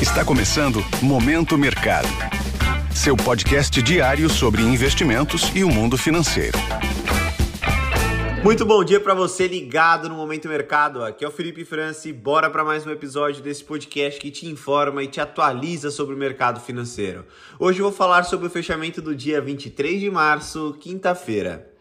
Está começando Momento Mercado. Seu podcast diário sobre investimentos e o mundo financeiro. Muito bom dia para você ligado no Momento Mercado. Aqui é o Felipe Franci. Bora para mais um episódio desse podcast que te informa e te atualiza sobre o mercado financeiro. Hoje eu vou falar sobre o fechamento do dia 23 de março, quinta-feira.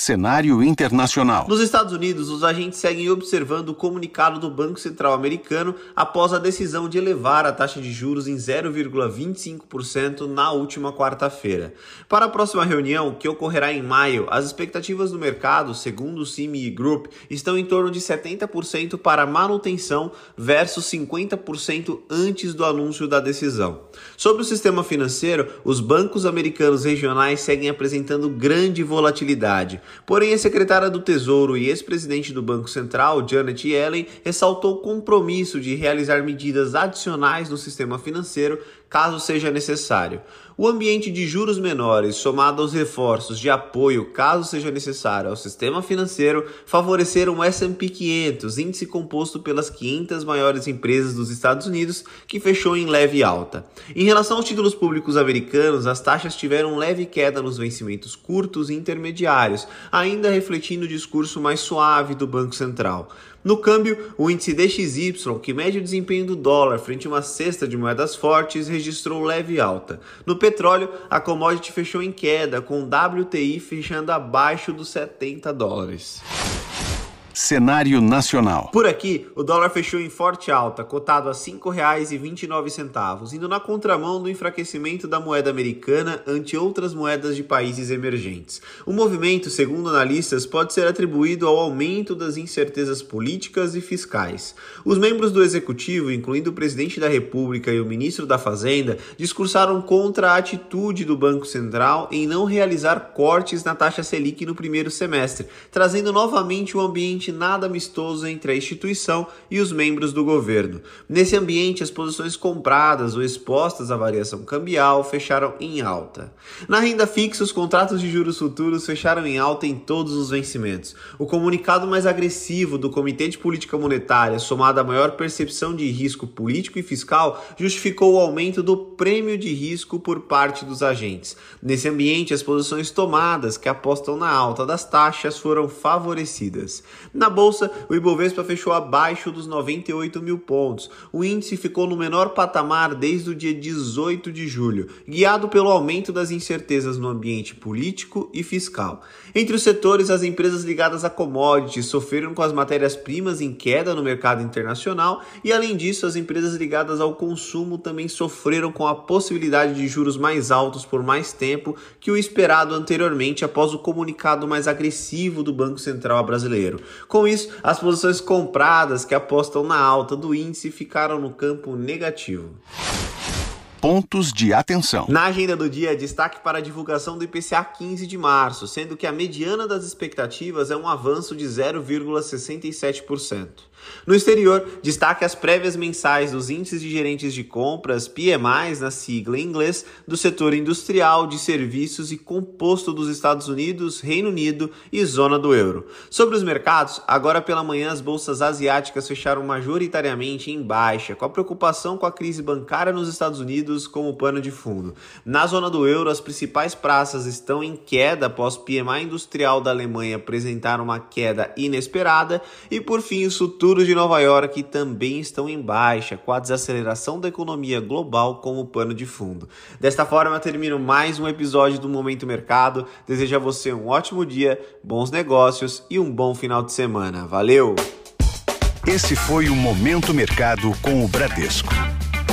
Cenário internacional. Nos Estados Unidos, os agentes seguem observando o comunicado do Banco Central americano após a decisão de elevar a taxa de juros em 0,25% na última quarta-feira. Para a próxima reunião, que ocorrerá em maio, as expectativas do mercado, segundo o CME Group, estão em torno de 70% para manutenção versus 50% antes do anúncio da decisão. Sobre o sistema financeiro, os bancos americanos regionais seguem apresentando grande volatilidade. Porém, a secretária do Tesouro e ex-presidente do Banco Central, Janet Yellen, ressaltou o compromisso de realizar medidas adicionais no sistema financeiro caso seja necessário. O ambiente de juros menores, somado aos reforços de apoio, caso seja necessário, ao sistema financeiro, favoreceram o S&P 500, índice composto pelas 500 maiores empresas dos Estados Unidos, que fechou em leve alta. Em relação aos títulos públicos americanos, as taxas tiveram leve queda nos vencimentos curtos e intermediários, ainda refletindo o discurso mais suave do Banco Central. No câmbio, o índice DXY, que mede o desempenho do dólar frente a uma cesta de moedas fortes, registrou leve alta. No petróleo, a commodity fechou em queda, com o WTI fechando abaixo dos 70 dólares. Cenário nacional. Por aqui, o dólar fechou em forte alta, cotado a R$ 5,29, indo na contramão do enfraquecimento da moeda americana ante outras moedas de países emergentes. O movimento, segundo analistas, pode ser atribuído ao aumento das incertezas políticas e fiscais. Os membros do executivo, incluindo o presidente da República e o ministro da Fazenda, discursaram contra a atitude do Banco Central em não realizar cortes na taxa Selic no primeiro semestre, trazendo novamente o ambiente ambiente nada amistoso entre a instituição e os membros do governo. Nesse ambiente, as posições compradas ou expostas à variação cambial fecharam em alta. Na renda fixa, os contratos de juros futuros fecharam em alta em todos os vencimentos. O comunicado mais agressivo do Comitê de Política Monetária, somado à maior percepção de risco político e fiscal, justificou o aumento do prêmio de risco por parte dos agentes. Nesse ambiente, as posições tomadas que apostam na alta das taxas foram favorecidas. Na bolsa, o Ibovespa fechou abaixo dos 98 mil pontos. O índice ficou no menor patamar desde o dia 18 de julho, guiado pelo aumento das incertezas no ambiente político e fiscal. Entre os setores, as empresas ligadas a commodities sofreram com as matérias-primas em queda no mercado internacional e, além disso, as empresas ligadas ao consumo também sofreram com a possibilidade de juros mais altos por mais tempo que o esperado anteriormente após o comunicado mais agressivo do Banco Central brasileiro. Com isso, as posições compradas que apostam na alta do índice ficaram no campo negativo. Pontos de atenção. Na agenda do dia, destaque para a divulgação do IPCA 15 de março, sendo que a mediana das expectativas é um avanço de 0,67%. No exterior, destaque as prévias mensais dos índices de gerentes de compras, PMIs, na sigla em inglês, do setor industrial, de serviços e composto dos Estados Unidos, Reino Unido e zona do euro. Sobre os mercados, agora pela manhã as bolsas asiáticas fecharam majoritariamente em baixa, com a preocupação com a crise bancária nos Estados Unidos como pano de fundo. Na zona do euro, as principais praças estão em queda após PMI industrial da Alemanha apresentar uma queda inesperada e por fim os futuros de Nova York também estão em baixa, com a desaceleração da economia global como pano de fundo. Desta forma, eu termino mais um episódio do Momento Mercado. Desejo a você um ótimo dia, bons negócios e um bom final de semana. Valeu! Esse foi o Momento Mercado com o Bradesco.